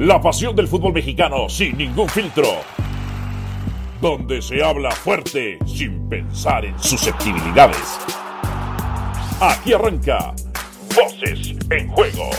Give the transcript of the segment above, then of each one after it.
La pasión del fútbol mexicano sin ningún filtro. Donde se habla fuerte sin pensar en susceptibilidades. Aquí arranca Voces en Juego.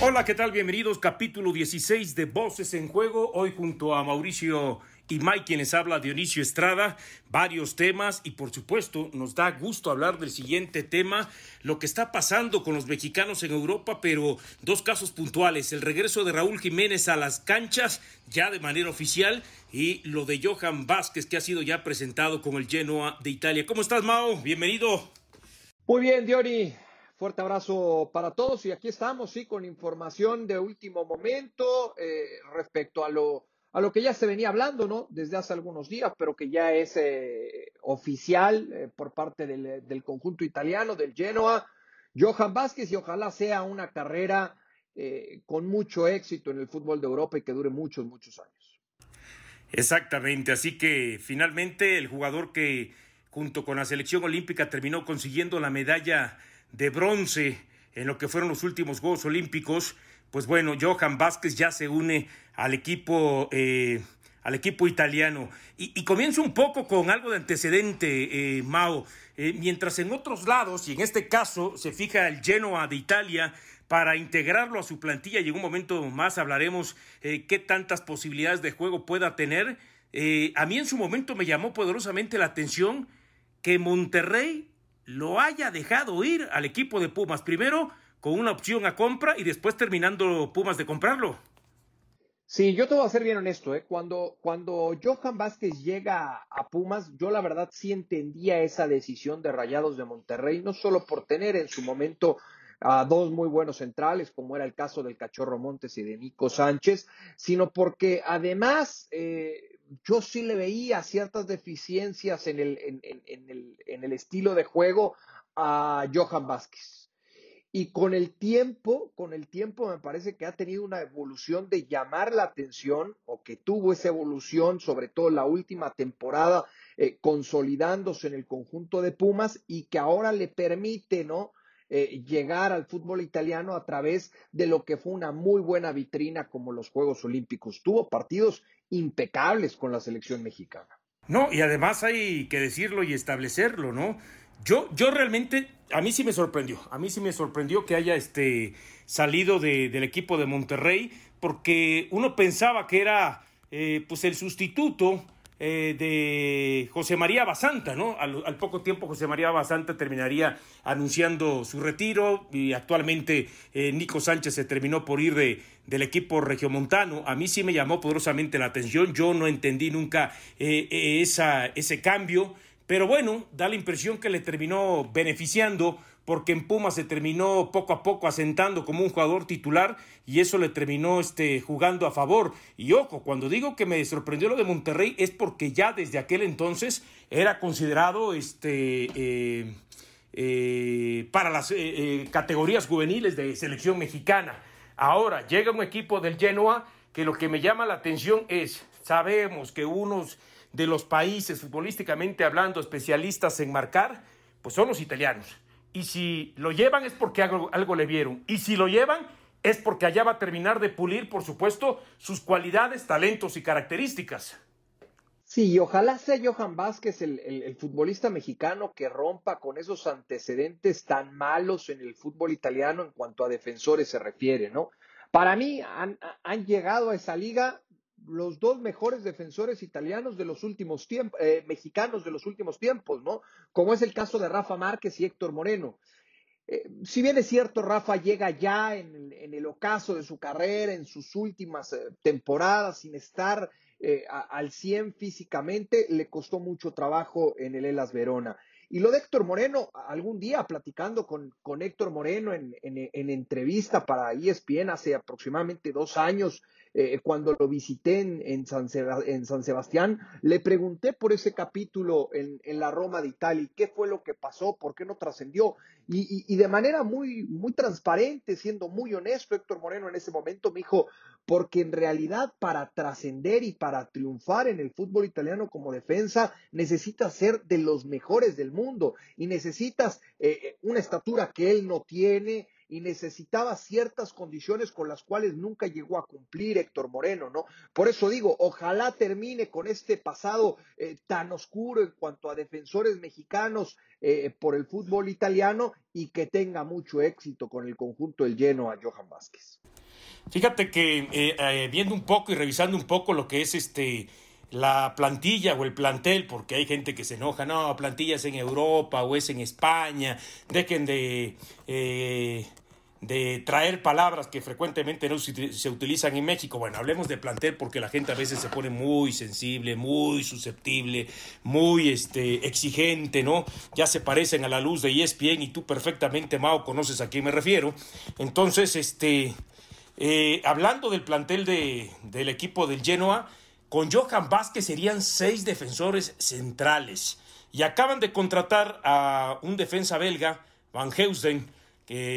Hola, ¿qué tal? Bienvenidos, capítulo 16 de Voces en Juego. Hoy junto a Mauricio y Mike, quien les habla, Dionisio Estrada, varios temas y por supuesto nos da gusto hablar del siguiente tema, lo que está pasando con los mexicanos en Europa, pero dos casos puntuales, el regreso de Raúl Jiménez a las canchas ya de manera oficial y lo de Johan Vázquez que ha sido ya presentado con el Genoa de Italia. ¿Cómo estás, Mao? Bienvenido. Muy bien, Diony. Fuerte abrazo para todos y aquí estamos, sí, con información de último momento eh, respecto a lo a lo que ya se venía hablando, ¿no? Desde hace algunos días, pero que ya es eh, oficial eh, por parte del, del, conjunto italiano, del Genoa, Johan Vázquez, y ojalá sea una carrera eh, con mucho éxito en el fútbol de Europa y que dure muchos, muchos años. Exactamente, así que finalmente el jugador que junto con la selección olímpica terminó consiguiendo la medalla de bronce en lo que fueron los últimos Juegos Olímpicos, pues bueno, Johan Vázquez ya se une al equipo, eh, al equipo italiano. Y, comienzo un poco con algo de antecedente, eh, Mao. Eh, mientras en otros lados, y en este caso se fija el Genoa de Italia, para integrarlo a su plantilla y en un momento más hablaremos qué tantas posibilidades de juego pueda tener. a mí en su momento me llamó poderosamente la atención que Monterrey lo haya dejado ir al equipo de Pumas. Primero con una opción a compra y después terminando Pumas de comprarlo. Sí, yo te voy a ser bien honesto, ¿eh? Cuando, cuando Johan Vázquez llega a Pumas, yo la verdad sí entendía esa decisión de Rayados de Monterrey, no solo por tener en su momento a dos muy buenos centrales, como era el caso del Cachorro Montes y de Nico Sánchez, sino porque además eh, yo sí le veía ciertas deficiencias en el, en, en, el, en el estilo de juego a Johan Vázquez y con el tiempo, con el tiempo me parece que ha tenido una evolución de llamar la atención o que tuvo esa evolución, sobre todo la última temporada, eh, consolidándose en el conjunto de Pumas y que ahora le permite, ¿no? Eh, llegar al fútbol italiano a través de lo que fue una muy buena vitrina como los Juegos Olímpicos. Tuvo partidos impecables con la selección mexicana. No, y además hay que decirlo y establecerlo, ¿no? Yo, yo realmente, a mí sí me sorprendió, a mí sí me sorprendió que haya este, salido de, del equipo de Monterrey, porque uno pensaba que era eh, pues el sustituto eh, de José María Basanta, ¿no? Al, al, poco tiempo José María Basanta terminaría anunciando su retiro y actualmente eh, Nico Sánchez se terminó por ir de, del equipo regiomontano. A mí sí me llamó poderosamente la atención, yo no entendí nunca esa, ese cambio. Pero bueno, da la impresión que le terminó beneficiando porque en Pumas se terminó poco a poco asentando como un jugador titular y eso le terminó este, jugando a favor. Y ojo, cuando digo que me sorprendió lo de Monterrey es porque ya desde aquel entonces era considerado este, eh, eh, para las eh, categorías juveniles de selección mexicana. Ahora llega un equipo del Genoa que lo que me llama la atención es, sabemos que unos de los países, futbolísticamente hablando, especialistas en marcar, pues son los italianos. Y si lo llevan es porque algo, le vieron. Y si lo llevan es porque allá va a terminar de pulir, por supuesto, sus cualidades, talentos y características. Sí, y ojalá sea Johan Vázquez el, el, futbolista mexicano que rompa con esos antecedentes tan malos en el fútbol italiano en cuanto a defensores se refiere, ¿no? Para mí han, han llegado a esa liga los dos mejores defensores italianos de los últimos tiempos, eh, mexicanos de los últimos tiempos, ¿no? Como es el caso de Rafa Márquez y Héctor Moreno. Eh, si bien es cierto, Rafa llega ya en, en, el ocaso de su carrera, en sus últimas eh, temporadas, sin estar al 100 físicamente, le costó mucho trabajo en el Elas Verona. Y lo de Héctor Moreno, algún día platicando con, con Héctor Moreno en, en, entrevista para ESPN hace aproximadamente dos años, eh, cuando lo visité en, San en, San Sebastián, le pregunté por ese capítulo en, la Roma de Italia, qué fue lo que pasó, por qué no trascendió. Y, de manera muy, muy transparente, siendo muy honesto, Héctor Moreno en ese momento me dijo, porque en realidad para trascender y para triunfar en el fútbol italiano como defensa, necesitas ser de los mejores del mundo y necesitas eh, una estatura que él no tiene, y necesitaba ciertas condiciones con las cuales nunca llegó a cumplir Héctor Moreno, ¿no? Por eso digo, ojalá termine con este pasado eh, tan oscuro en cuanto a defensores mexicanos eh, por el fútbol italiano y que tenga mucho éxito con el conjunto del lleno a Johan Vázquez. Fíjate que eh, viendo un poco y revisando un poco lo que es este la plantilla o el plantel, porque hay gente que se enoja, no, plantillas en Europa o es en España, dejen de, de traer palabras que frecuentemente no se utilizan en México. Bueno, hablemos de plantel porque la gente a veces se pone muy sensible, muy susceptible, muy este, exigente, ¿no? Ya se parecen a la luz de ESPN y tú perfectamente, Mao, conoces a quién me refiero. Entonces, este, eh, hablando del plantel de, del equipo del Genoa, con Johan Vázquez serían seis defensores centrales. Y acaban de contratar a un defensa belga, Van Heusden,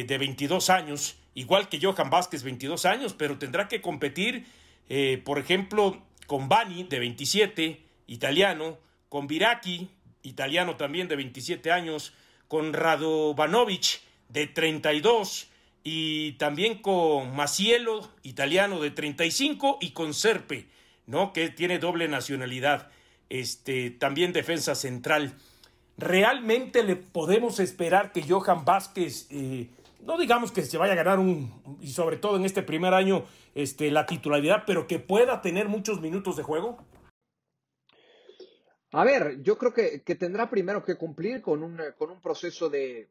de 22 años, igual que Johan Vázquez, 22 años, pero tendrá que competir, eh, por ejemplo, con Bani, de 27, italiano, con Viraki, italiano también de 27 años, con Radovanovic, de 32, y también con Macielo, italiano de 35, y con Serpe, ¿no? Que tiene doble nacionalidad, este, también defensa central. ¿Realmente le podemos esperar que Johan Vázquez, eh, no digamos que se vaya a ganar un, y sobre todo en este primer año, este, la titularidad, pero que pueda tener muchos minutos de juego? A ver, yo creo que, que tendrá primero que cumplir con un, con un proceso de,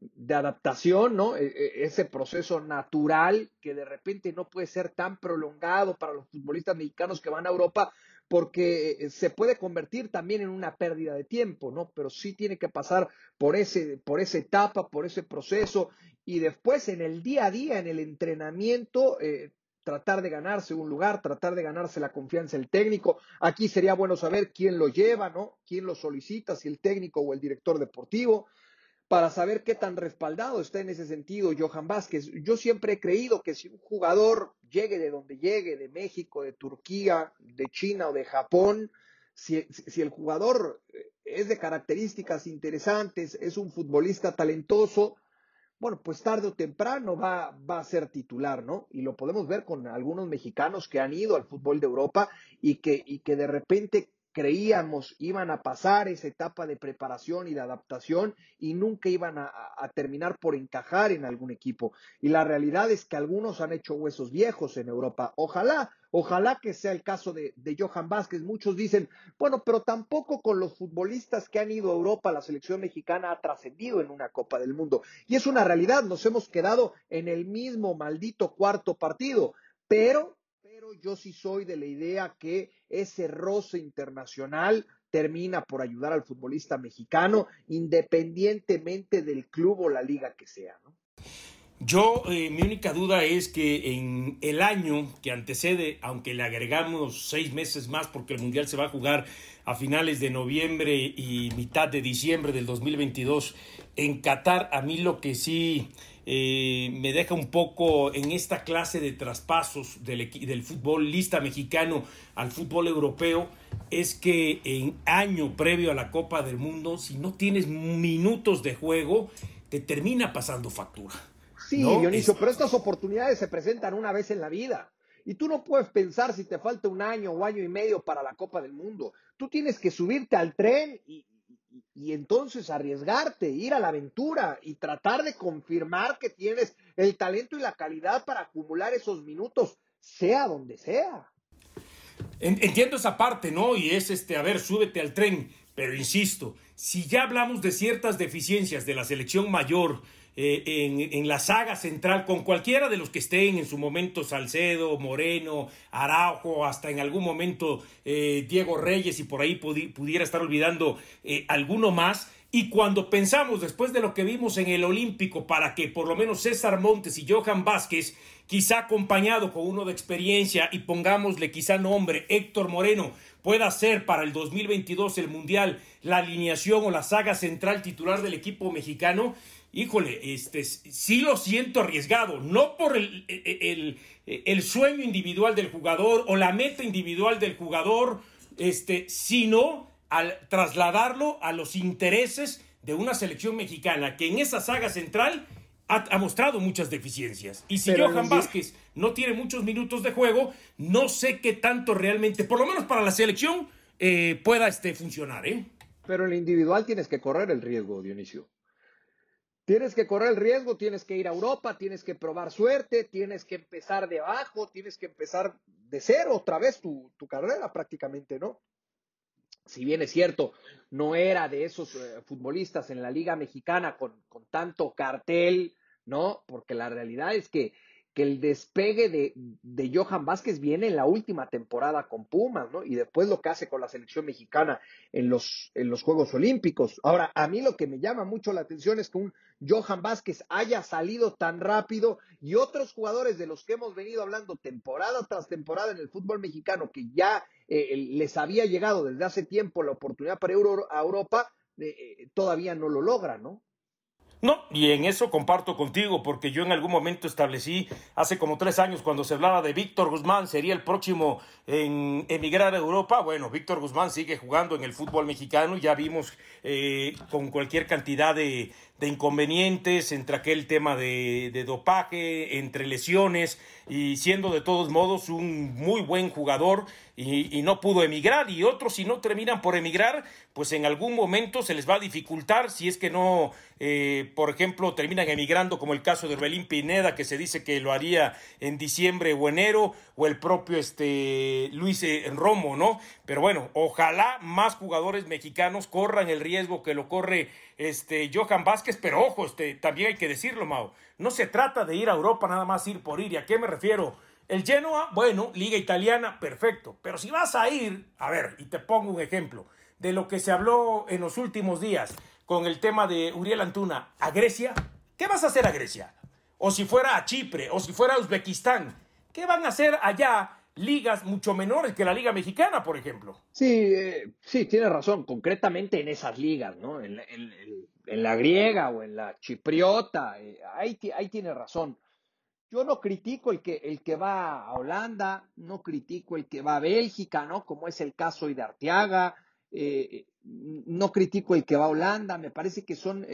de adaptación, ¿no? E, e, ese proceso natural que de repente no puede ser tan prolongado para los futbolistas mexicanos que van a Europa porque eh, se puede convertir también en una pérdida de tiempo, ¿no? Pero sí tiene que pasar por ese por esa etapa, por ese proceso y después en el día a día, en el entrenamiento, eh, tratar de ganarse un lugar, tratar de ganarse la confianza del técnico. Aquí sería bueno saber quién lo lleva, ¿no? Quién lo solicita, si el técnico o el director deportivo para saber qué tan respaldado está en ese sentido Johan Vázquez. Yo siempre he creído que si un jugador llegue de donde llegue, de México, de Turquía, de China o de Japón, si, el jugador es de características interesantes, es un futbolista talentoso, bueno, pues tarde o temprano va, va, a ser titular, ¿no? Y lo podemos ver con algunos mexicanos que han ido al fútbol de Europa y que, y que de repente creíamos iban a pasar esa etapa de preparación y de adaptación y nunca iban a, terminar por encajar en algún equipo. Y la realidad es que algunos han hecho huesos viejos en Europa. Ojalá, ojalá que sea el caso de, de Johan Vázquez. Muchos dicen, bueno, pero tampoco con los futbolistas que han ido a Europa, la selección mexicana ha trascendido en una Copa del Mundo. Y es una realidad, nos hemos quedado en el mismo maldito cuarto partido. Pero yo sí soy de la idea que ese roce internacional termina por ayudar al futbolista mexicano, independientemente del club o la liga que sea, ¿no? Yo, eh, mi única duda es que en el año que antecede, aunque le agregamos seis meses más porque el Mundial se va a jugar a finales de noviembre y mitad de diciembre del 2022 en Qatar, a mí lo que sí eh, me deja un poco en esta clase de traspasos del, del futbolista mexicano al fútbol europeo es que en año previo a la Copa del Mundo, si no tienes minutos de juego, te termina pasando factura. Sí, Dionisio, pero estas oportunidades se presentan una vez en la vida. Y tú no puedes pensar si te falta un año o año y medio para la Copa del Mundo. Tú tienes que subirte al tren y, y entonces arriesgarte, ir a la aventura y tratar de confirmar que tienes el talento y la calidad para acumular esos minutos, sea donde sea. Entiendo esa parte, ¿no? Y es este, a ver, súbete al tren, pero insisto, si ya hablamos de ciertas deficiencias de la selección mayor, eh, en, la saga central con cualquiera de los que estén en su momento Salcedo, Moreno, Araujo, hasta en algún momento eh, Diego Reyes y por ahí pudiera estar olvidando eh, alguno más. Y cuando pensamos, después de lo que vimos en el Olímpico, para que por lo menos César Montes y Johan Vázquez, quizá acompañado con uno de experiencia y pongámosle quizá nombre, Héctor Moreno, pueda ser para el 2022 el Mundial la alineación o la saga central titular del equipo mexicano, híjole, este, sí lo siento arriesgado, no por el, el, el, sueño individual del jugador o la meta individual del jugador, este, sino al trasladarlo a los intereses de una selección mexicana que en esa saga central ha, mostrado muchas deficiencias. Y si Johan Vázquez no tiene muchos minutos de juego, no sé qué tanto realmente, por lo menos para la selección, eh, pueda este, funcionar. ¿eh? Pero en el individual tienes que correr el riesgo, Dionisio. Tienes que correr el riesgo, tienes que ir a Europa, tienes que probar suerte, tienes que empezar de abajo, tienes que empezar de cero otra vez tu, tu carrera prácticamente, ¿no? Si bien es cierto, no era de esos eh, futbolistas en la Liga Mexicana con, con tanto cartel, ¿no? Porque la realidad es que que el despegue de, de, Johan Vázquez viene en la última temporada con Pumas, ¿no? Y después lo que hace con la selección mexicana en los, en los Juegos Olímpicos. Ahora, a mí lo que me llama mucho la atención es que un Johan Vázquez haya salido tan rápido y otros jugadores de los que hemos venido hablando temporada tras temporada en el fútbol mexicano, que ya eh, les había llegado desde hace tiempo la oportunidad para Euro, a Europa, eh, eh, todavía no lo logran, ¿no? No, y en eso comparto contigo, porque yo en algún momento establecí, hace como tres años, cuando se hablaba de Víctor Guzmán, sería el próximo en emigrar a Europa. Bueno, Víctor Guzmán sigue jugando en el fútbol mexicano, ya vimos eh, con cualquier cantidad de, inconvenientes, entre aquel tema de, dopaje, entre lesiones, y siendo de todos modos un muy buen jugador y, y, no pudo emigrar. Y otros, si no terminan por emigrar, pues en algún momento se les va a dificultar si es que no, eh, por ejemplo, terminan emigrando, como el caso de Orbelín Pineda, que se dice que lo haría en diciembre o enero, o el propio este, Luis eh, Romo, ¿no? Pero bueno, ojalá más jugadores mexicanos corran el riesgo que lo corre este Johan Vázquez, pero ojo, este, también hay que decirlo, Mao, no se trata de ir a Europa nada más ir por ir, ¿y a qué me refiero? El Genoa, bueno, liga italiana, perfecto, pero si vas a ir, a ver, y te pongo un ejemplo de lo que se habló en los últimos días con el tema de Uriel Antuna, a Grecia, ¿qué vas a hacer a Grecia? O si fuera a Chipre, o si fuera a Uzbekistán, ¿qué van a hacer allá ligas mucho menores que la Liga Mexicana, por ejemplo. Sí, eh, sí, tiene razón, concretamente en esas ligas, ¿no? En, la griega o en la chipriota, eh, ahí, ahí tiene razón. Yo no critico el que, el que va a Holanda, no critico el que va a Bélgica, ¿no? Como es el caso de Arteaga, eh, no critico el que va a Holanda, me parece que son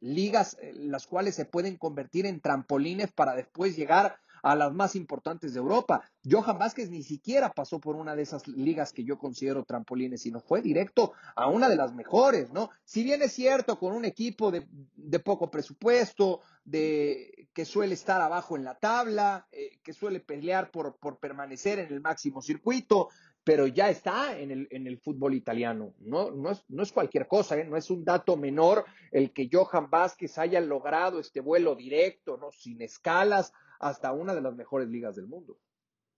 ligas las cuales se pueden convertir en trampolines para después llegar a las más importantes de Europa. Johan Vázquez ni siquiera pasó por una de esas ligas que yo considero trampolines, sino fue directo a una de las mejores, ¿no? Si bien es cierto, con un equipo de, poco presupuesto, de que suele estar abajo en la tabla, eh, que suele pelear por, permanecer en el máximo circuito, pero ya está en el, en el fútbol italiano. No, no es cualquier cosa, ¿eh? no es un dato menor el que Johan Vázquez haya logrado este vuelo directo, ¿no? sin escalas, hasta una de las mejores ligas del mundo.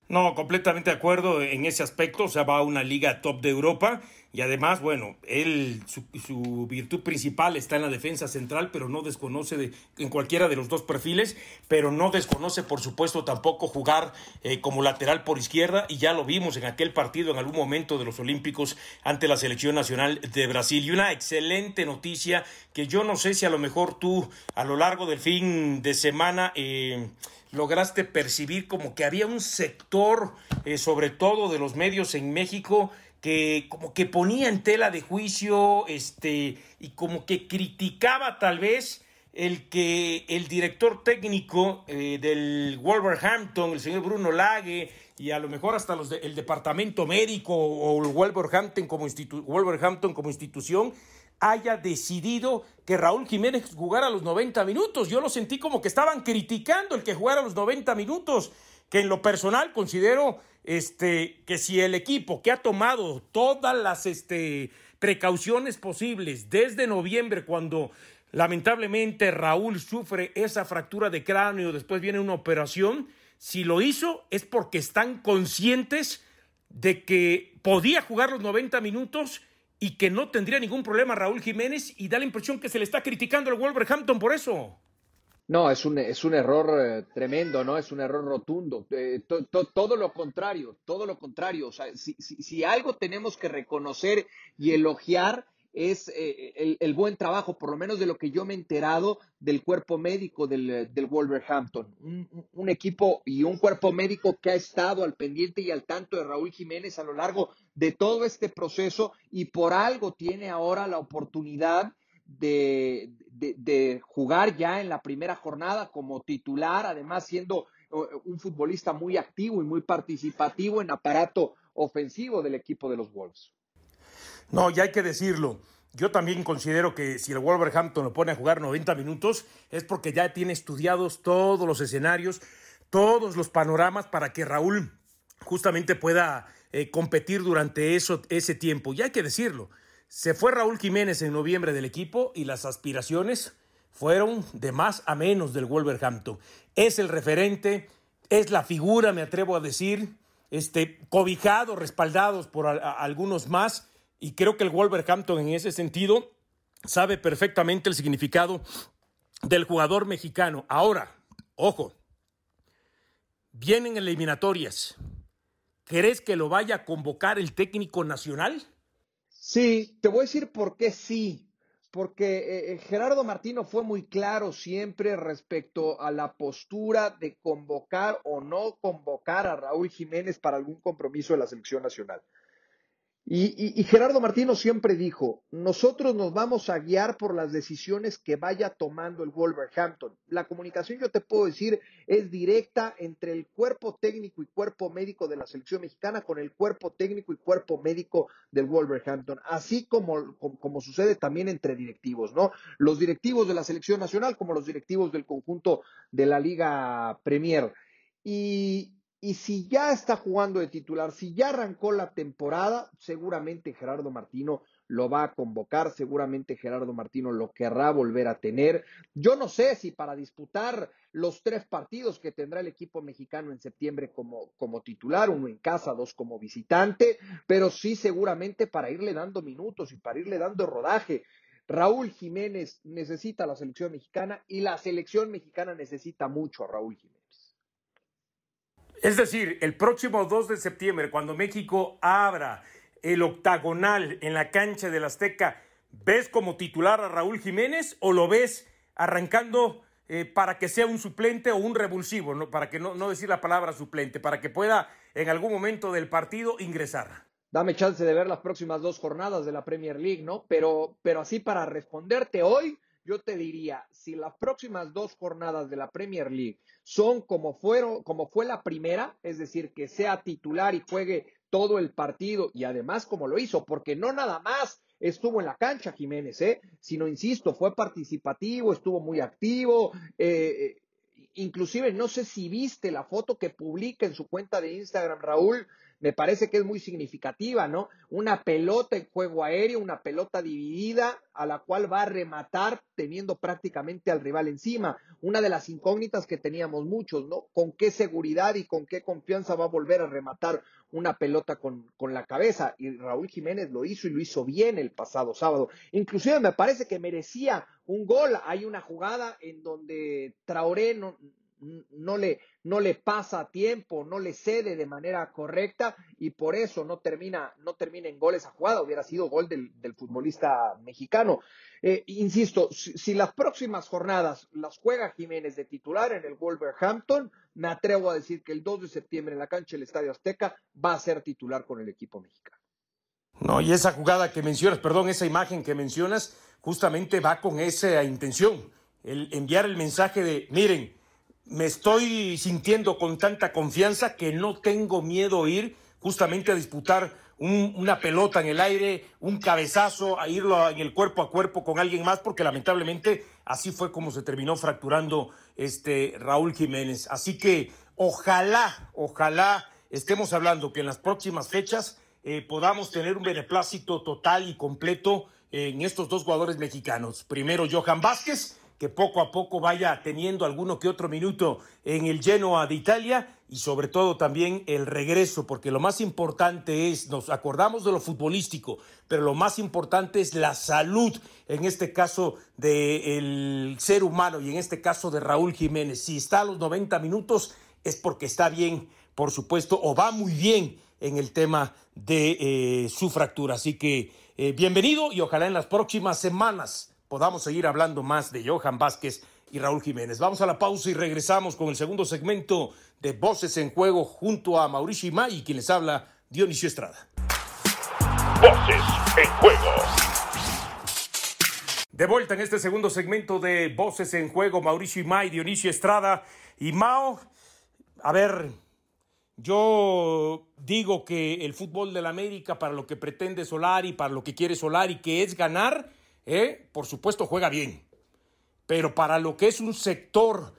No, completamente de acuerdo en ese aspecto. O sea, va a una liga top de Europa y además, bueno, él, su, virtud principal está en la defensa central, pero no desconoce de, en cualquiera de los dos perfiles, pero no desconoce, por supuesto, tampoco jugar eh, como lateral por izquierda y ya lo vimos en aquel partido en algún momento de los Olímpicos ante la selección nacional de Brasil. Y una excelente noticia que yo no sé si a lo mejor tú a lo largo del fin de semana... Eh, lograste percibir como que había un sector, eh, sobre todo de los medios en México, que como que ponía en tela de juicio, este, y como que criticaba tal vez el que el director técnico eh, del Wolverhampton, el señor Bruno Lage, y a lo mejor hasta los el departamento médico o el Wolverhampton como, Wolverhampton como institución, haya decidido que Raúl Jiménez jugara los 90 minutos. Yo lo sentí como que estaban criticando el que jugara los 90 minutos, que en lo personal considero este, que si el equipo que ha tomado todas las este, precauciones posibles desde noviembre, cuando lamentablemente Raúl sufre esa fractura de cráneo, después viene una operación, si lo hizo es porque están conscientes de que podía jugar los 90 minutos y que no tendría ningún problema Raúl Jiménez y da la impresión que se le está criticando al Wolverhampton por eso. No, es un, es un error eh, tremendo, ¿no? Es un error rotundo. Eh, todo lo contrario, todo lo contrario. O sea, si, si algo tenemos que reconocer y elogiar es eh, el, buen trabajo, por lo menos de lo que yo me he enterado del cuerpo médico del, del Wolverhampton. Un, equipo y un cuerpo médico que ha estado al pendiente y al tanto de Raúl Jiménez a lo largo de todo este proceso y por algo tiene ahora la oportunidad de, de, jugar ya en la primera jornada como titular, además siendo un futbolista muy activo y muy participativo en aparato ofensivo del equipo de los Wolves. No, ya hay que decirlo. Yo también considero que si el Wolverhampton lo pone a jugar 90 minutos es porque ya tiene estudiados todos los escenarios, todos los panoramas para que Raúl justamente pueda eh, competir durante eso, ese tiempo. Y hay que decirlo, se fue Raúl Jiménez en noviembre del equipo y las aspiraciones fueron de más a menos del Wolverhampton. Es el referente, es la figura, me atrevo a decir, este, cobijado, respaldados por algunos más, y creo que el Wolverhampton en ese sentido sabe perfectamente el significado del jugador mexicano. Ahora, ojo, vienen eliminatorias. ¿Crees que lo vaya a convocar el técnico nacional? Sí, te voy a decir por qué sí. Porque eh, eh, Gerardo Martino fue muy claro siempre respecto a la postura de convocar o no convocar a Raúl Jiménez para algún compromiso de la selección nacional. Y, Gerardo Martino siempre dijo, nosotros nos vamos a guiar por las decisiones que vaya tomando el Wolverhampton. La comunicación, yo te puedo decir, es directa entre el cuerpo técnico y cuerpo médico de la selección mexicana con el cuerpo técnico y cuerpo médico del Wolverhampton, así como, como, sucede también entre directivos, ¿no? Los directivos de la selección nacional como los directivos del conjunto de la Liga Premier. Y, y si ya está jugando de titular, si ya arrancó la temporada, seguramente Gerardo Martino lo va a convocar, seguramente Gerardo Martino lo querrá volver a tener. Yo no sé si para disputar los tres partidos que tendrá el equipo mexicano en septiembre como, como titular, uno en casa, dos como visitante, pero sí seguramente para irle dando minutos y para irle dando rodaje. Raúl Jiménez necesita a la selección mexicana y la selección mexicana necesita mucho a Raúl Jiménez. Es decir, el próximo 2 de septiembre, cuando México abra el octagonal en la cancha del Azteca, ¿ves como titular a Raúl Jiménez o lo ves arrancando eh, para que sea un suplente o un revulsivo, ¿no? para que no, no decir la palabra suplente, para que pueda en algún momento del partido ingresar? Dame chance de ver las próximas dos jornadas de la Premier League, ¿no? Pero, pero así para responderte hoy, yo te diría, si las próximas dos jornadas de la Premier League son como fueron, como fue la primera, es decir, que sea titular y juegue todo el partido y además como lo hizo, porque no nada más estuvo en la cancha Jiménez, ¿eh? sino, insisto, fue participativo, estuvo muy activo, eh, eh, inclusive no sé si viste la foto que publica en su cuenta de Instagram, Raúl, me parece que es muy significativa, ¿no? Una pelota en juego aéreo, una pelota dividida a la cual va a rematar teniendo prácticamente al rival encima. Una de las incógnitas que teníamos muchos, ¿no? ¿Con qué seguridad y con qué confianza va a volver a rematar una pelota con, con la cabeza? Y Raúl Jiménez lo hizo y lo hizo bien el pasado sábado. Inclusive me parece que merecía un gol. Hay una jugada en donde Traoré no, no le, no le pasa a tiempo, no le cede de manera correcta y por eso no termina, no termina en gol esa jugada, hubiera sido gol del, futbolista mexicano. Eh, insisto, si, las próximas jornadas las juega Jiménez de titular en el Wolverhampton, me atrevo a decir que el 2 de septiembre en la cancha del Estadio Azteca va a ser titular con el equipo mexicano. No, y esa jugada que mencionas, perdón, esa imagen que mencionas, justamente va con esa intención, el enviar el mensaje de, miren, me estoy sintiendo con tanta confianza que no tengo miedo a ir justamente a disputar una pelota en el aire, un cabezazo, a irlo en el cuerpo a cuerpo con alguien más, porque lamentablemente así fue como se terminó fracturando este Raúl Jiménez. Así que ojalá, ojalá estemos hablando que en las próximas fechas eh, podamos tener un beneplácito total y completo en estos dos jugadores mexicanos. Primero Johan Vázquez que poco a poco vaya teniendo alguno que otro minuto en el Genoa de Italia y sobre todo también el regreso, porque lo más importante es, nos acordamos de lo futbolístico, pero lo más importante es la salud, en este caso del ser humano y en este caso de Raúl Jiménez. Si está a los 90 minutos es porque está bien, por supuesto, o va muy bien en el tema de eh, su fractura. Así que eh, bienvenido y ojalá en las próximas semanas podamos seguir hablando más de Johan Vázquez y Raúl Jiménez. Vamos a la pausa y regresamos con el segundo segmento de Voces en Juego junto a Mauricio Imay, quien les habla Dionisio Estrada. Voces en Juego. De vuelta en este segundo segmento de Voces en Juego, Mauricio Imay, Dionisio Estrada y Mao. A ver, yo digo que el fútbol de la América, para lo que pretende Solari, para lo que quiere Solari, que es ganar, eh, por supuesto juega bien. Pero para lo que es un sector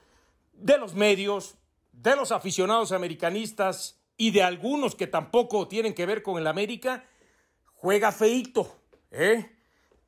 de los medios, de los aficionados americanistas y de algunos que tampoco tienen que ver con el América, juega feito. ¿eh?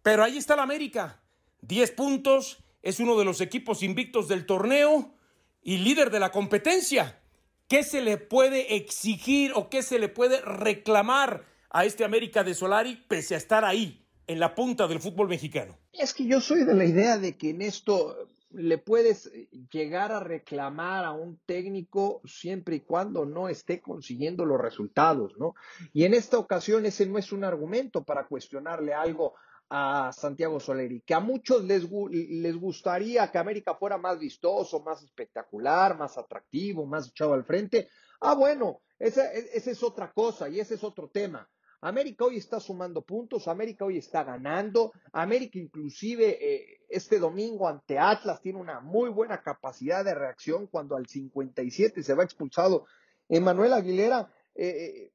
Pero ahí está el América. 10 puntos, es uno de los equipos invictos del torneo y líder de la competencia. ¿Qué se le puede exigir o qué se le puede reclamar a este América de Solari pese a estar ahí, en la punta del fútbol mexicano? Es que yo soy de la idea de que en esto le puedes llegar a reclamar a un técnico siempre y cuando no esté consiguiendo los resultados, ¿no? Y en esta ocasión ese no es un argumento para cuestionarle algo a Santiago Soleri, que a muchos les, les gustaría que América fuera más vistoso, más espectacular, más atractivo, más echado al frente. Ah, bueno, esa, esa es otra cosa y ese es otro tema. América hoy está sumando puntos, América hoy está ganando, América inclusive eh, este domingo ante Atlas tiene una muy buena capacidad de reacción cuando al 57 se va expulsado Emanuel Aguilera. Eh, eh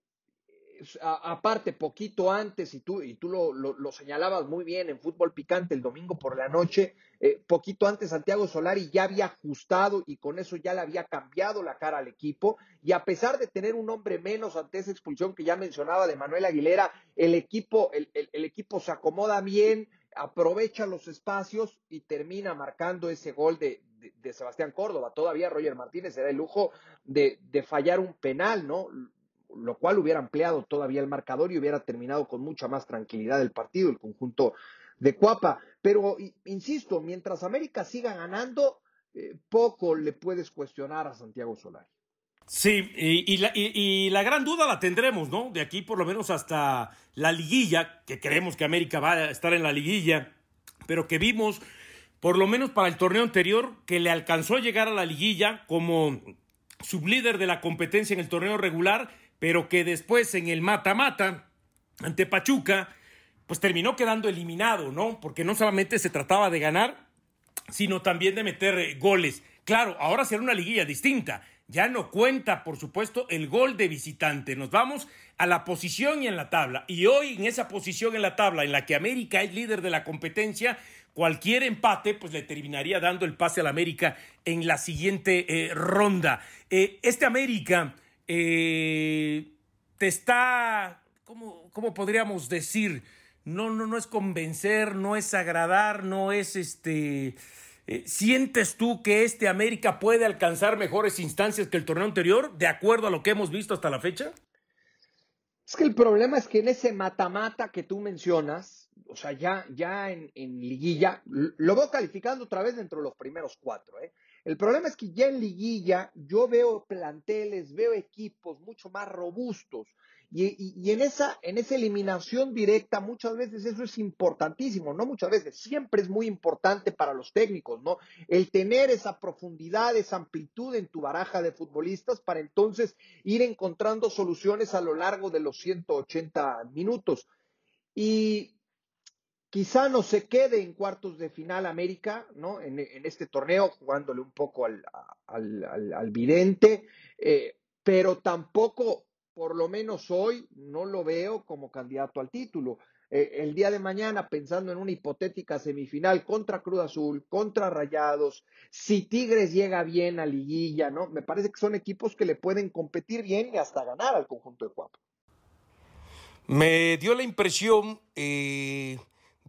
aparte, poquito antes, y tú, y tú lo, señalabas muy bien en Fútbol Picante el domingo por la noche, eh, poquito antes Santiago Solari ya había ajustado y con eso ya le había cambiado la cara al equipo. Y a pesar de tener un hombre menos ante esa expulsión que ya mencionaba de Manuel Aguilera, el equipo, el, equipo se acomoda bien, aprovecha los espacios y termina marcando ese gol de, de, Sebastián Córdoba. Todavía Roger Martínez se da el lujo de, de fallar un penal, ¿no? Lo cual hubiera ampliado todavía el marcador y hubiera terminado con mucha más tranquilidad el partido, el conjunto de Cuapa. Pero, insisto, mientras América siga ganando, eh, poco le puedes cuestionar a Santiago Solari. Sí, y, la, y, la, gran duda la tendremos, ¿no? De aquí por lo menos hasta la liguilla, que creemos que América va a estar en la liguilla, pero que vimos, por lo menos para el torneo anterior, que le alcanzó a llegar a la liguilla como sublíder de la competencia en el torneo regular pero que después en el mata-mata ante Pachuca, pues terminó quedando eliminado, ¿no? Porque no solamente se trataba de ganar, sino también de meter eh, goles. Claro, ahora será una liguilla distinta. Ya no cuenta, por supuesto, el gol de visitante. Nos vamos a la posición y en la tabla. Y hoy en esa posición en la tabla en la que América es líder de la competencia, cualquier empate pues le terminaría dando el pase al América en la siguiente eh, ronda. Eh, este América eh, te está, ¿cómo, ¿cómo, podríamos decir? No, no, no es convencer, no es agradar, no es este... ¿Sientes tú que este América puede alcanzar mejores instancias que el torneo anterior, de acuerdo a lo que hemos visto hasta la fecha? Es que el problema es que en ese mata-mata que tú mencionas, o sea, ya, ya en, liguilla, lo veo calificando otra vez dentro de los primeros cuatro, ¿eh? El problema es que ya en liguilla yo veo planteles, veo equipos mucho más robustos y, en, esa, en esa eliminación directa muchas veces eso es importantísimo, no muchas veces, siempre es muy importante para los técnicos, ¿no? El tener esa profundidad, esa amplitud en tu baraja de futbolistas para entonces ir encontrando soluciones a lo largo de los 180 minutos. Y Quizá no se quede en cuartos de final América, ¿no? En, este torneo, jugándole un poco al, vidente, eh, pero tampoco, por lo menos hoy, no lo veo como candidato al título. Eh, el día de mañana, pensando en una hipotética semifinal contra Cruz Azul, contra Rayados, si Tigres llega bien a liguilla, ¿no? Me parece que son equipos que le pueden competir bien y hasta ganar al conjunto de Cuapa. Me dio la impresión eh,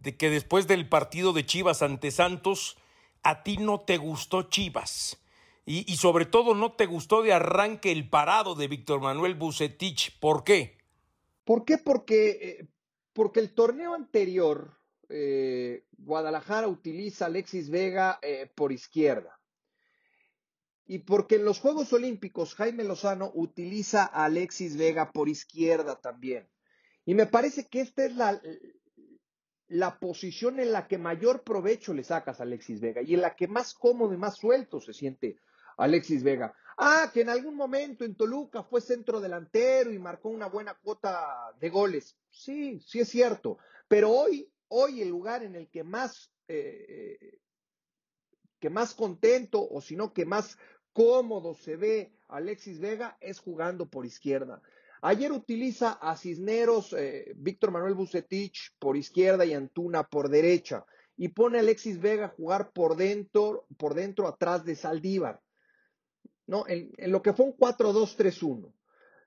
de que después del partido de Chivas ante Santos, a ti no te gustó Chivas. Y, sobre todo no te gustó de arranque el parado de Víctor Manuel Bucetich. ¿Por qué? ¿Por qué? Porque, eh, porque el torneo anterior, eh, Guadalajara utiliza a Alexis Vega eh, por izquierda. Y porque en los Juegos Olímpicos Jaime Lozano utiliza a Alexis Vega por izquierda también. Y me parece que esta es la, la posición en la que mayor provecho le sacas a Alexis Vega y en la que más cómodo y más suelto se siente Alexis Vega. Ah, que en algún momento en Toluca fue centro delantero y marcó una buena cuota de goles. Sí, sí es cierto. Pero hoy, hoy el lugar en el que más eh, que más contento o sino que más cómodo se ve Alexis Vega es jugando por izquierda. Ayer utiliza a Cisneros, eh, Víctor Manuel Bucetich por izquierda y Antuna por derecha. Y pone a Alexis Vega a jugar por dentro, por dentro atrás de Saldívar. ¿No? En, en lo que fue un 4-2-3-1.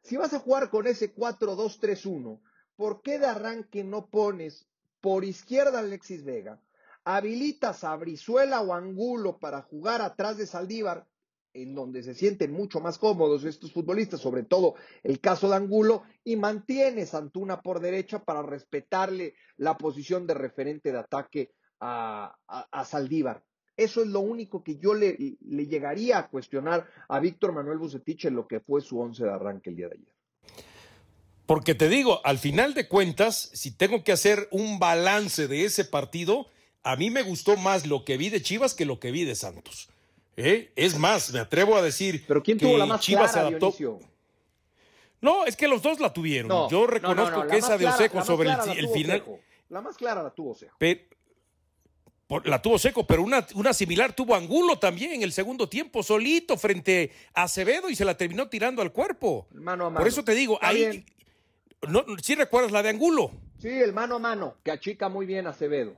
Si vas a jugar con ese 4-2-3-1, ¿por qué de arranque no pones por izquierda a Alexis Vega? Habilitas a Brizuela o Angulo para jugar atrás de Saldívar en donde se sienten mucho más cómodos estos futbolistas, sobre todo el caso de Angulo, y mantiene Santuna por derecha para respetarle la posición de referente de ataque a, Saldívar. Eso es lo único que yo le, le llegaría a cuestionar a Víctor Manuel Bucetich en lo que fue su once de arranque el día de ayer. Porque te digo, al final de cuentas, si tengo que hacer un balance de ese partido, a mí me gustó más lo que vi de Chivas que lo que vi de Santos. ¿Eh? Es más, me atrevo a decir. Pero ¿quién tuvo la más Chivas clara, adaptó. No, es que los dos la tuvieron. Yo reconozco que esa de Osejo sobre el, final. La más clara la tuvo Osejo. la tuvo Seco, pero una, una, similar tuvo Angulo también en el segundo tiempo, solito frente a Acevedo y se la terminó tirando al cuerpo. Mano a mano. Por eso te digo, ahí. ¿Sí recuerdas la de Angulo? Sí, el mano a mano, que achica muy bien a Acevedo.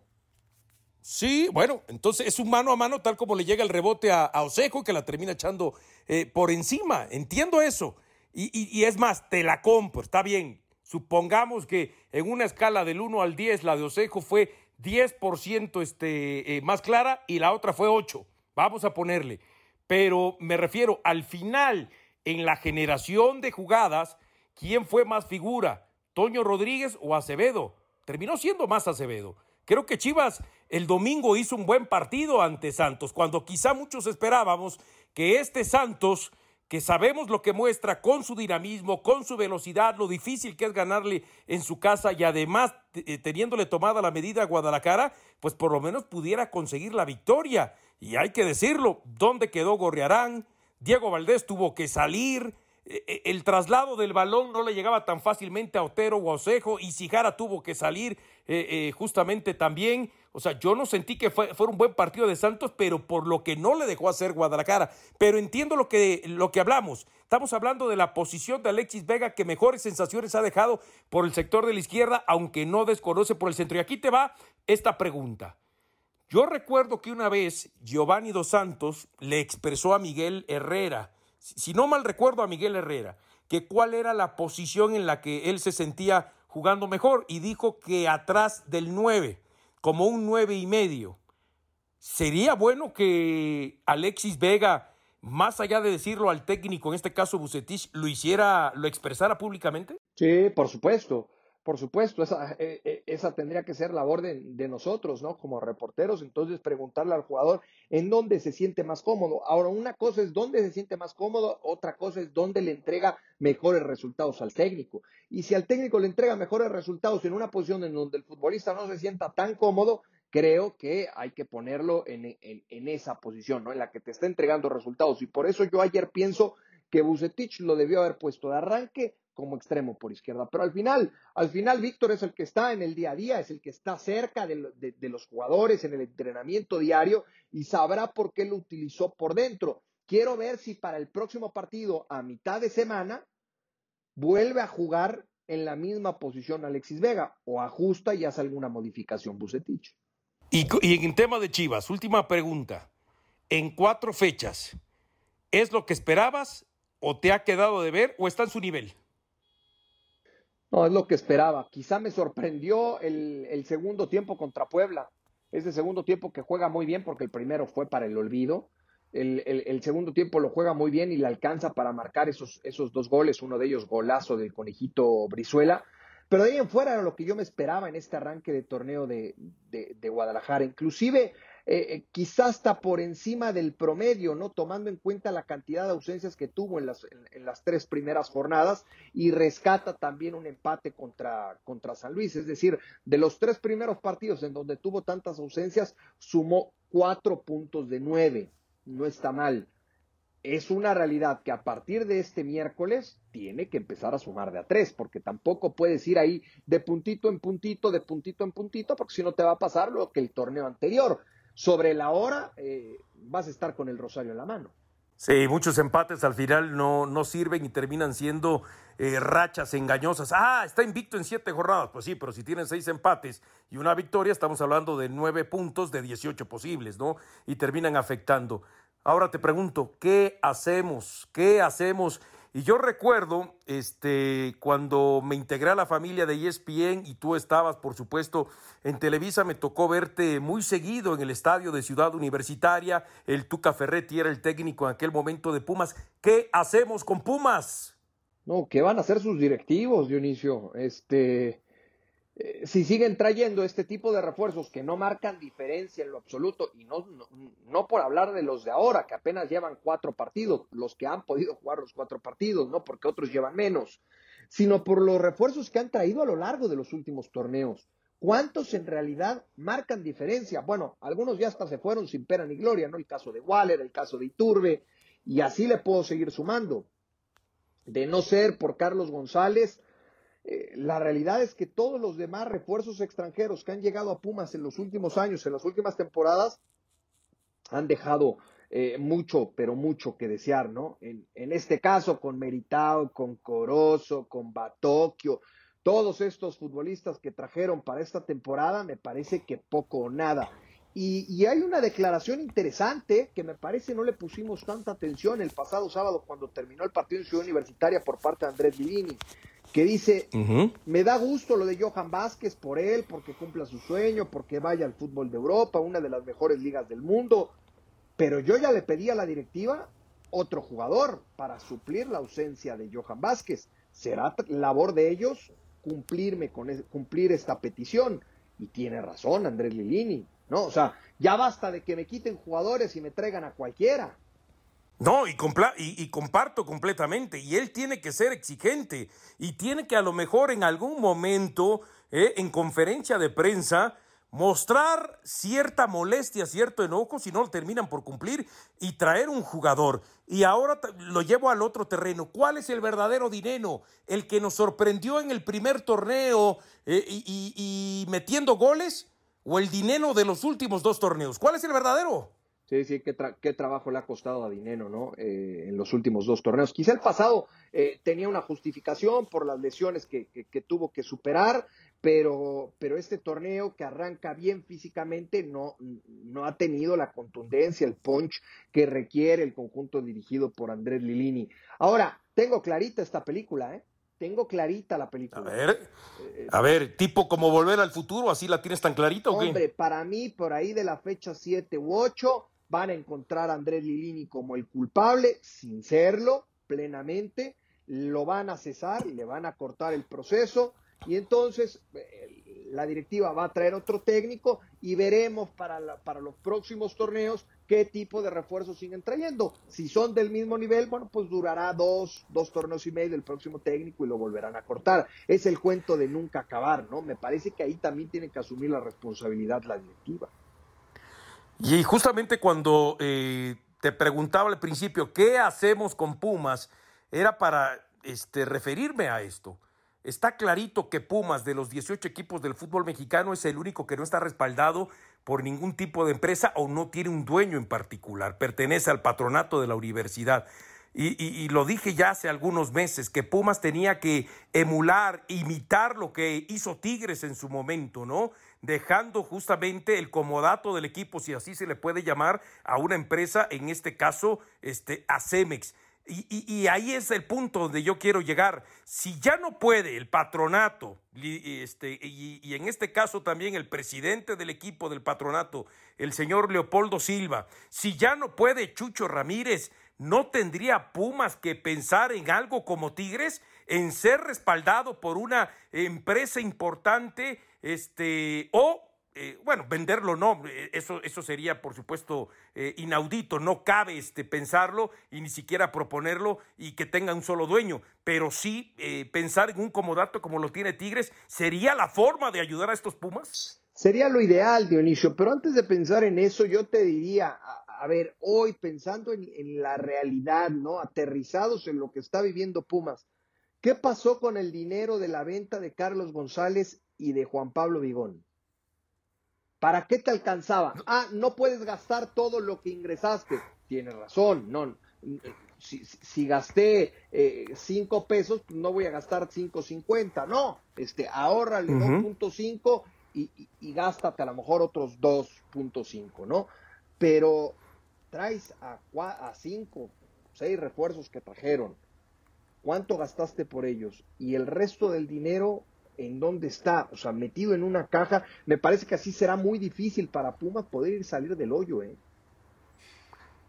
Sí, bueno, entonces es un mano a mano tal como le llega el rebote a, Osejo que la termina echando eh, por encima. Entiendo eso. Y, es más, te la compro, está bien. Supongamos que en una escala del 1 al 10 la de Osejo fue 10% este, eh, más clara y la otra fue 8. Vamos a ponerle. Pero me refiero al final, en la generación de jugadas, ¿quién fue más figura? ¿Toño Rodríguez o Acevedo? Terminó siendo más Acevedo. Creo que Chivas el domingo hizo un buen partido ante Santos, cuando quizá muchos esperábamos que este Santos, que sabemos lo que muestra con su dinamismo, con su velocidad, lo difícil que es ganarle en su casa y además eh, teniéndole tomada la medida a Guadalajara, pues por lo menos pudiera conseguir la victoria. Y hay que decirlo, ¿dónde quedó Gorriarán? Diego Valdés tuvo que salir, el traslado del balón no le llegaba tan fácilmente a Otero o a Osejo y Sigara tuvo que salir eh, eh, justamente también. O sea, yo no sentí que fue, un buen partido de Santos, pero por lo que no le dejó hacer Guadalajara. Pero entiendo lo que, lo que hablamos. Estamos hablando de la posición de Alexis Vega, que mejores sensaciones ha dejado por el sector de la izquierda, aunque no desconoce por el centro. Y aquí te va esta pregunta. Yo recuerdo que una vez Giovanni Dos Santos le expresó a Miguel Herrera, si no mal recuerdo a Miguel Herrera, que cuál era la posición en la que él se sentía jugando mejor y dijo que atrás del 9, como un 9 y medio. ¿Sería bueno que Alexis Vega, más allá de decirlo al técnico, en este caso Bucetich, lo hiciera, lo expresara públicamente? Sí, por supuesto. Por supuesto, esa, eh, eh, esa tendría que ser labor de, de, nosotros, ¿no? Como reporteros, entonces preguntarle al jugador en dónde se siente más cómodo. Ahora, una cosa es dónde se siente más cómodo, otra cosa es dónde le entrega mejores resultados al técnico. Y si al técnico le entrega mejores resultados en una posición en donde el futbolista no se sienta tan cómodo, creo que hay que ponerlo en esa posición, ¿no? En la que te está entregando resultados. Y por eso yo ayer pienso que Bucetich lo debió haber puesto de arranque como extremo por izquierda. Pero al final, al final Víctor es el que está en el día a día, es el que está cerca de, los jugadores en el entrenamiento diario y sabrá por qué lo utilizó por dentro. Quiero ver si para el próximo partido, a mitad de semana, vuelve a jugar en la misma posición Alexis Vega o ajusta y hace alguna modificación Bucetich. Y, y en tema de Chivas, última pregunta. En cuatro fechas, ¿es lo que esperabas o te ha quedado de ver o está en su nivel? No, es lo que esperaba. Quizá me sorprendió el, segundo tiempo contra Puebla. Ese segundo tiempo que juega muy bien porque el primero fue para el olvido. El, segundo tiempo lo juega muy bien y le alcanza para marcar esos, dos goles, uno de ellos golazo del conejito Brizuela. Pero de ahí en fuera era lo que yo me esperaba en este arranque de torneo de, de Guadalajara. Inclusive eh, eh, quizás está por encima del promedio, ¿no? Tomando en cuenta la cantidad de ausencias que tuvo en las, en, las tres primeras jornadas y rescata también un empate contra, contra San Luis. Es decir, de los tres primeros partidos en donde tuvo tantas ausencias, sumó cuatro puntos de nueve. No está mal. es una realidad que a partir de este miércoles tiene que empezar a sumar de a tres, porque tampoco puedes ir ahí de puntito en puntito, de puntito en puntito, porque si no te va a pasar lo que el torneo anterior. Sobre la hora eh, vas a estar con el rosario en la mano. Sí, muchos empates al final no, no sirven y terminan siendo eh, rachas engañosas. Ah, está invicto en siete jornadas. Pues sí, pero si tienen seis empates y una victoria, estamos hablando de nueve puntos de 18 posibles, ¿no? Y terminan afectando. Ahora te pregunto, ¿qué hacemos? ¿Qué hacemos? Y yo recuerdo, este, cuando me integré a la familia de ESPN y tú estabas, por supuesto, en Televisa, me tocó verte muy seguido en el estadio de Ciudad Universitaria. El Tuca Ferretti era el técnico en aquel momento de Pumas. ¿Qué hacemos con Pumas? No, ¿qué van a hacer sus directivos, Dionisio? Este, eh, si siguen trayendo este tipo de refuerzos que no marcan diferencia en lo absoluto, y no, no, por hablar de los de ahora, que apenas llevan cuatro partidos, los que han podido jugar los cuatro partidos, no porque otros llevan menos, sino por los refuerzos que han traído a lo largo de los últimos torneos. ¿Cuántos en realidad marcan diferencia? Bueno, algunos ya hasta se fueron sin pena ni gloria, ¿no? El caso de Waller, el caso de Iturbe, y así le puedo seguir sumando. De no ser por Carlos González, eh, la realidad es que todos los demás refuerzos extranjeros que han llegado a Pumas en los últimos años, en las últimas temporadas, han dejado eh, mucho, pero mucho que desear, ¿no? En, este caso, con Meritao, con Corozo, con Batocchio, todos estos futbolistas que trajeron para esta temporada, me parece que poco o nada. Y, y, hay una declaración interesante que me parece no le pusimos tanta atención el pasado sábado cuando terminó el partido en Ciudad Universitaria por parte de Andrés Divini que dice, me da gusto lo de Johan Vázquez por él, porque cumpla su sueño, porque vaya al fútbol de Europa, una de las mejores ligas del mundo, pero yo ya le pedí a la directiva otro jugador para suplir la ausencia de Johan Vázquez. Será labor de ellos cumplirme con cumplir esta petición. Y tiene razón Andrés Lilini, ¿no? O sea, ya basta de que me quiten jugadores y me traigan a cualquiera. No, y, y, comparto completamente. Y él tiene que ser exigente y tiene que a lo mejor en algún momento, eh, en conferencia de prensa, mostrar cierta molestia, cierto enojo, si no lo terminan por cumplir, y traer un jugador. Y ahora lo llevo al otro terreno. ¿Cuál es el verdadero dinero? El que nos sorprendió en el primer torneo eh, y, y metiendo goles, o el dinero de los últimos dos torneos. ¿Cuál es el verdadero? Sí, sí, qué, qué, trabajo le ha costado a Dinero, ¿no? Eh, en los últimos dos torneos. Quizá el pasado eh, tenía una justificación por las lesiones que, que, tuvo que superar, pero, pero este torneo que arranca bien físicamente no, no ha tenido la contundencia, el punch que requiere el conjunto dirigido por Andrés Lilini. Ahora, tengo clarita esta película, ¿eh? Tengo clarita la película. A ver, eh, a ver, tipo como volver al futuro, así la tienes tan clarita o qué? Hombre, para mí, por ahí de la fecha 7 u 8, van a encontrar a Andrés Lilini como el culpable, sin serlo plenamente, lo van a cesar, le van a cortar el proceso y entonces eh, la directiva va a traer otro técnico y veremos para, para los próximos torneos qué tipo de refuerzos siguen trayendo. Si son del mismo nivel, bueno, pues durará dos, dos torneos y medio el próximo técnico y lo volverán a cortar. Es el cuento de nunca acabar, ¿no? Me parece que ahí también tiene que asumir la responsabilidad la directiva. Y justamente cuando eh, te preguntaba al principio, ¿qué hacemos con Pumas? Era para este, referirme a esto. Está clarito que Pumas, de los 18 equipos del fútbol mexicano, es el único que no está respaldado por ningún tipo de empresa o no tiene un dueño en particular. Pertenece al patronato de la universidad. Y, lo dije ya hace algunos meses, que Pumas tenía que emular, imitar lo que hizo Tigres en su momento, ¿no? Dejando justamente el comodato del equipo, si así se le puede llamar, a una empresa, en este caso, este, a Cemex. Y, ahí es el punto donde yo quiero llegar. Si ya no puede el patronato, este, y, y, en este caso también el presidente del equipo del patronato, el señor Leopoldo Silva, si ya no puede Chucho Ramírez, ¿no tendría Pumas que pensar en algo como Tigres, en ser respaldado por una empresa importante, este, o eh, bueno, venderlo no, eh, eso, eso sería por supuesto eh, inaudito, no cabe este, pensarlo y ni siquiera proponerlo y que tenga un solo dueño, pero sí pensar en un comodato como lo tiene Tigres, ¿sería la forma de ayudar a estos Pumas? Sería lo ideal, Dionisio, pero antes de pensar en eso, yo te diría, a ver, hoy pensando en, en, la realidad, ¿no? Aterrizados en lo que está viviendo Pumas, ¿qué pasó con el dinero de la venta de Carlos González y de Juan Pablo Vigón? ¿Para qué te alcanzaba? Ah, no puedes gastar todo lo que ingresaste. Tienes razón, no. Si, si gasté eh, cinco pesos, pues no voy a gastar cinco cincuenta, no. Este, ahórrale uh 2.5 y, y, y, gástate a lo mejor otros 2.5, ¿no? Pero traes a, a cinco, seis refuerzos que trajeron. ¿Cuánto gastaste por ellos? Y el resto del dinero en dónde está, o sea, metido en una caja, me parece que así será muy difícil para Pumas poder salir del hoyo, ¿eh?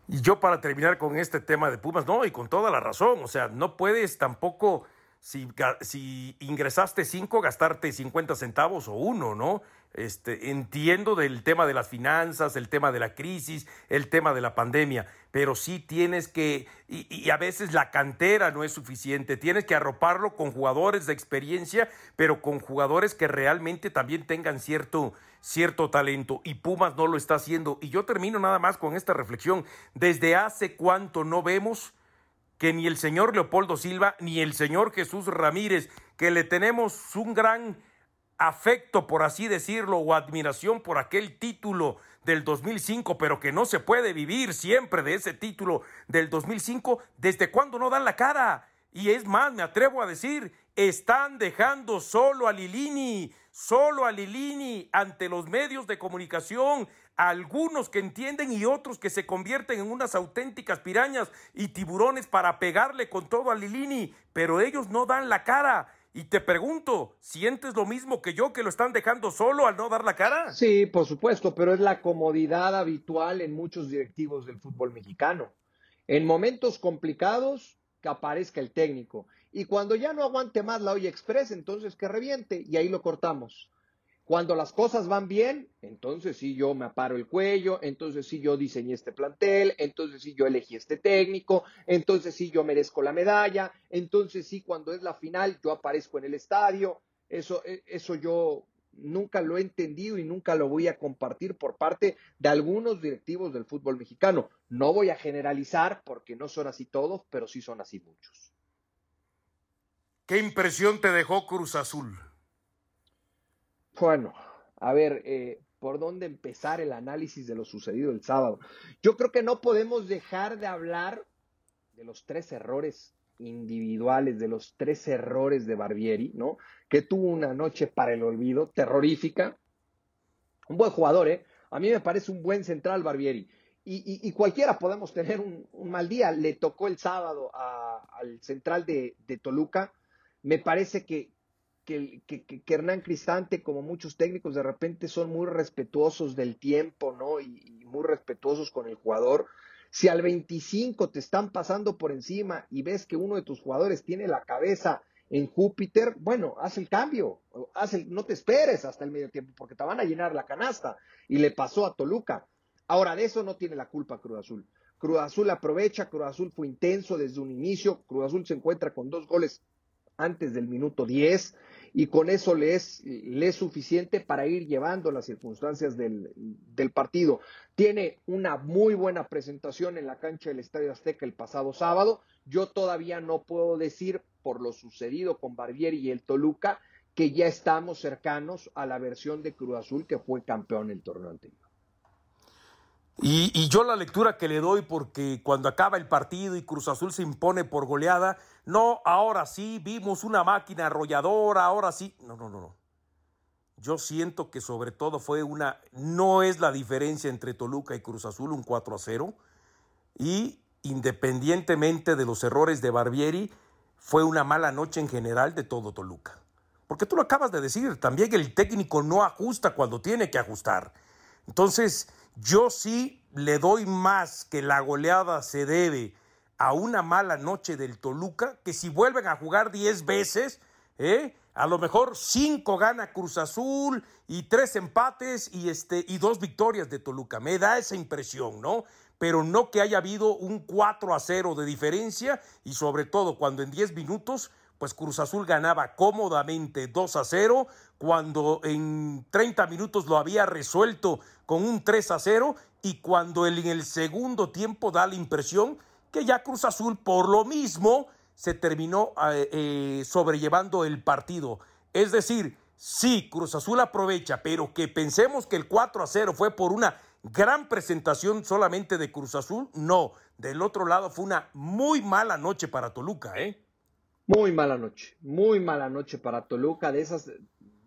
Y yo para terminar con este tema de Pumas, no, y con toda la razón, o sea, no puedes tampoco, si, si ingresaste cinco, gastarte 50 centavos o uno, ¿no? Este, entiendo del tema de las finanzas, el tema de la crisis, el tema de la pandemia, pero sí tienes que, y, y, a veces la cantera no es suficiente, tienes que arroparlo con jugadores de experiencia, pero con jugadores que realmente también tengan cierto, cierto talento, y Pumas no lo está haciendo. Y yo termino nada más con esta reflexión, desde hace cuánto no vemos que ni el señor Leopoldo Silva, ni el señor Jesús Ramírez, que le tenemos un gran afecto, por así decirlo, o admiración por aquel título del 2005, pero que no se puede vivir siempre de ese título del 2005, ¿desde cuándo no dan la cara? Y es más, me atrevo a decir, están dejando solo a Lilini, solo a Lilini ante los medios de comunicación, algunos que entienden y otros que se convierten en unas auténticas pirañas y tiburones para pegarle con todo a Lilini, pero ellos no dan la cara. Y te pregunto, ¿sientes lo mismo que yo que lo están dejando solo al no dar la cara? Sí, por supuesto, pero es la comodidad habitual en muchos directivos del fútbol mexicano. En momentos complicados, que aparezca el técnico. Y cuando ya no aguante más la olla express, entonces que reviente y ahí lo cortamos. Cuando las cosas van bien, entonces sí yo me aparo el cuello, entonces sí yo diseñé este plantel, entonces sí yo elegí este técnico, entonces sí yo merezco la medalla, entonces sí cuando es la final yo aparezco en el estadio. Eso, eso yo nunca lo he entendido y nunca lo voy a compartir por parte de algunos directivos del fútbol mexicano. No voy a generalizar porque no son así todos, pero sí son así muchos. ¿Qué impresión te dejó Cruz Azul? Bueno, a ver, eh, ¿por dónde empezar el análisis de lo sucedido el sábado? Yo creo que no podemos dejar de hablar de los tres errores individuales, de los tres errores de Barbieri, ¿no? Que tuvo una noche para el olvido, terrorífica. Un buen jugador, ¿eh? A mí me parece un buen central Barbieri. Y, y, y cualquiera podemos tener un, mal día. Le tocó el sábado a, al central de, de Toluca. Me parece que, que, Hernán Cristante, como muchos técnicos, de repente son muy respetuosos del tiempo, ¿no? Y, y, muy respetuosos con el jugador. Si al 25 te están pasando por encima y ves que uno de tus jugadores tiene la cabeza en Júpiter, bueno, haz el cambio, haz el, no te esperes hasta el medio tiempo porque te van a llenar la canasta. Y le pasó a Toluca. Ahora, de eso no tiene la culpa Cruz Azul. Cruz Azul aprovecha, Cruz Azul fue intenso desde un inicio, Cruz Azul se encuentra con dos goles antes del minuto 10 y con eso le es, le es suficiente para ir llevando las circunstancias del, del, partido. Tiene una muy buena presentación en la cancha del Estadio Azteca el pasado sábado. Yo todavía no puedo decir por lo sucedido con Barbieri y el Toluca que ya estamos cercanos a la versión de Cruz Azul que fue campeón el torneo anterior. Y, yo la lectura que le doy, porque cuando acaba el partido y Cruz Azul se impone por goleada, no, ahora sí, vimos una máquina arrolladora, ahora sí. No, no, no, no. Yo siento que sobre todo fue una, no es la diferencia entre Toluca y Cruz Azul, un 4 a 0. Y independientemente de los errores de Barbieri, fue una mala noche en general de todo Toluca. Porque tú lo acabas de decir, también el técnico no ajusta cuando tiene que ajustar. Entonces, yo sí le doy más que la goleada se debe a una mala noche del Toluca, que si vuelven a jugar 10 veces, ¿eh? a lo mejor 5 gana Cruz Azul y 3 empates y, este, y dos victorias de Toluca. Me da esa impresión, ¿no? Pero no que haya habido un 4 a 0 de diferencia y sobre todo cuando en 10 minutos pues Cruz Azul ganaba cómodamente 2 a 0, cuando en 30 minutos lo había resuelto con un 3 a 0 y cuando en el segundo tiempo da la impresión que ya Cruz Azul por lo mismo se terminó eh, eh, sobrellevando el partido. Es decir, sí, Cruz Azul aprovecha, pero que pensemos que el 4 a 0 fue por una gran presentación solamente de Cruz Azul, no. Del otro lado fue una muy mala noche para Toluca, ¿eh? Muy mala noche, muy mala noche para Toluca, de esas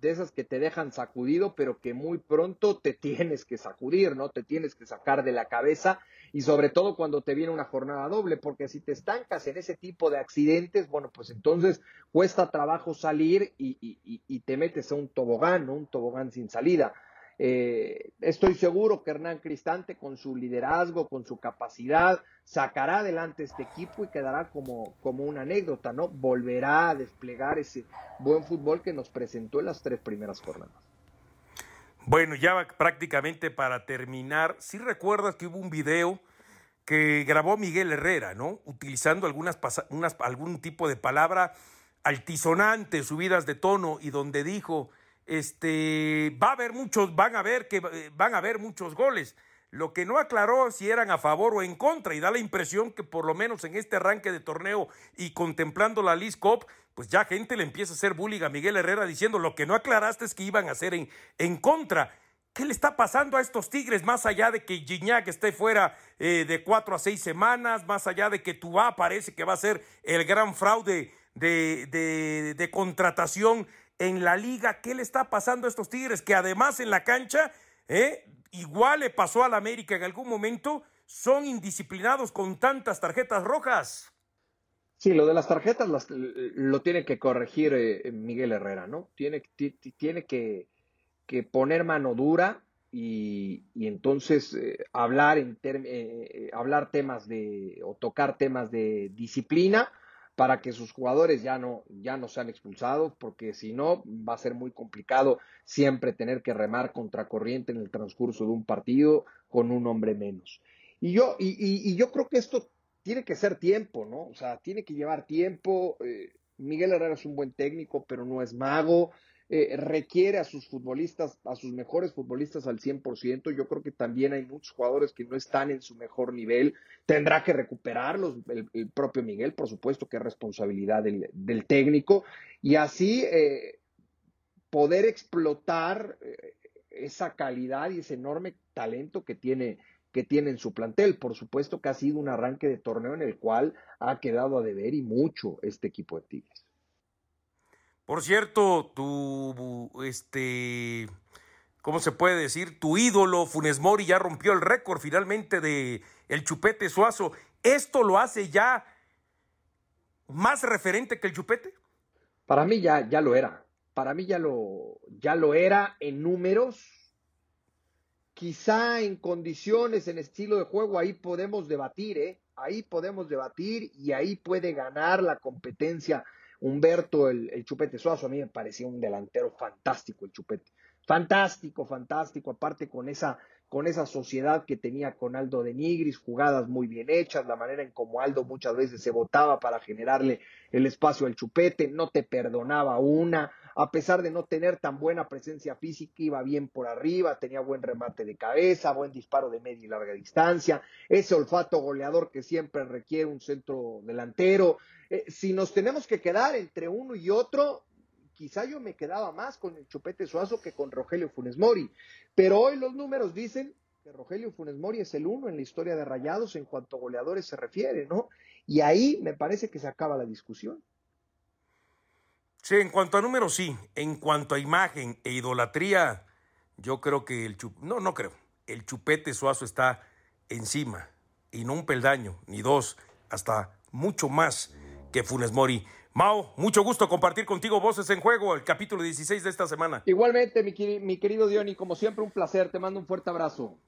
de esas que te dejan sacudido, pero que muy pronto te tienes que sacudir, ¿no? Te tienes que sacar de la cabeza y sobre todo cuando te viene una jornada doble, porque si te estancas en ese tipo de accidentes, bueno, pues entonces cuesta trabajo salir y, y te metes a un tobogán, ¿no? Un tobogán sin salida. Eh, estoy seguro que Hernán Cristante, con su liderazgo, con su capacidad, sacará adelante este equipo y quedará como, como una anécdota, ¿no? Volverá a desplegar ese buen fútbol que nos presentó en las tres primeras jornadas. Bueno, ya prácticamente para terminar, si recuerdas que hubo un video que grabó Miguel Herrera, ¿no? Utilizando algunas unas, algún tipo de palabra altisonante, subidas de tono, y donde dijo este, va a haber muchos, van a ver que eh, van a haber muchos goles. Lo que no aclaró si eran a favor o en contra y da la impresión que por lo menos en este arranque de torneo y contemplando la Liz Cup, pues ya gente le empieza a hacer bullying a Miguel Herrera diciendo lo que no aclaraste es que iban a hacer en, en contra. ¿Qué le está pasando a estos Tigres más allá de que Gignac esté fuera eh, de cuatro a seis semanas, más allá de que Tubá parece que va a ser el gran fraude de, de, de contratación en la liga. ¿Qué le está pasando a estos Tigres? Que además en la cancha, ¿eh? igual le pasó al América en algún momento, son indisciplinados con tantas tarjetas rojas. Sí, lo de las tarjetas lo tiene que corregir eh, Miguel Herrera, ¿no? Tiene, tiene que, poner mano dura y, entonces eh, hablar, en hablar temas de, o tocar temas de disciplina para que sus jugadores ya no, ya no sean expulsados, porque si no va a ser muy complicado siempre tener que remar contracorriente en el transcurso de un partido con un hombre menos. Y yo, y, yo creo que esto tiene que ser tiempo, ¿no? O sea, tiene que llevar tiempo. Eh, Miguel Herrera es un buen técnico, pero no es mago. Eh, requiere a sus futbolistas, a sus mejores futbolistas al 100%. Yo creo que también hay muchos jugadores que no están en su mejor nivel. Tendrá que recuperarlos el, propio Miguel, por supuesto, que es responsabilidad del, técnico. Y así eh, poder explotar eh, esa calidad y ese enorme talento que tiene que tiene en su plantel. Por supuesto que ha sido un arranque de torneo en el cual ha quedado a deber y mucho este equipo de Tigres. Por cierto, tu, este, ¿cómo se puede decir? Tu ídolo, Funes Mori, ya rompió el récord finalmente de el Chupete Suazo. ¿Esto lo hace ya más referente que el Chupete? Para mí ya, ya lo era. Para mí ya lo, ya lo era en números. Quizá en condiciones, en estilo de juego, ahí podemos debatir, ¿eh? Ahí podemos debatir y ahí puede ganar la competencia Humberto, el, Chupete Suazo, a mí me parecía un delantero fantástico el Chupete. Fantástico, fantástico, aparte con esa, con esa sociedad que tenía con Aldo de Nigris, jugadas muy bien hechas, la manera en como Aldo muchas veces se votaba para generarle el espacio al Chupete, no te perdonaba una, a pesar de no tener tan buena presencia física, iba bien por arriba, tenía buen remate de cabeza, buen disparo de media y larga distancia, ese olfato goleador que siempre requiere un centro delantero. Eh, si nos tenemos que quedar entre uno y otro, quizá yo me quedaba más con el Chupete Suazo que con Rogelio Funes Mori, pero hoy los números dicen que Rogelio Funes Mori es el uno en la historia de Rayados en cuanto a goleadores se refiere, ¿no? Y ahí me parece que se acaba la discusión. Sí, en cuanto a números, sí. En cuanto a imagen e idolatría, yo creo que el chupete, no, no creo. El chupete suazo está encima. Y no un peldaño, ni dos, hasta mucho más que Funes Mori. Mao, mucho gusto compartir contigo Voces en Juego, el capítulo 16 de esta semana. Igualmente, mi, mi querido Diony, como siempre, un placer. Te mando un fuerte abrazo.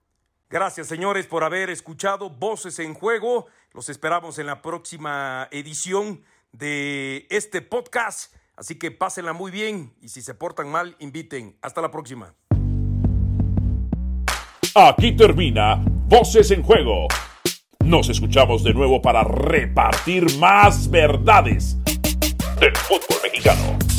Gracias, señores, por haber escuchado Voces en Juego. Los esperamos en la próxima edición de este podcast. Así que pásenla muy bien y si se portan mal, inviten. Hasta la próxima. Aquí termina Voces en Juego. Nos escuchamos de nuevo para repartir más verdades del fútbol mexicano.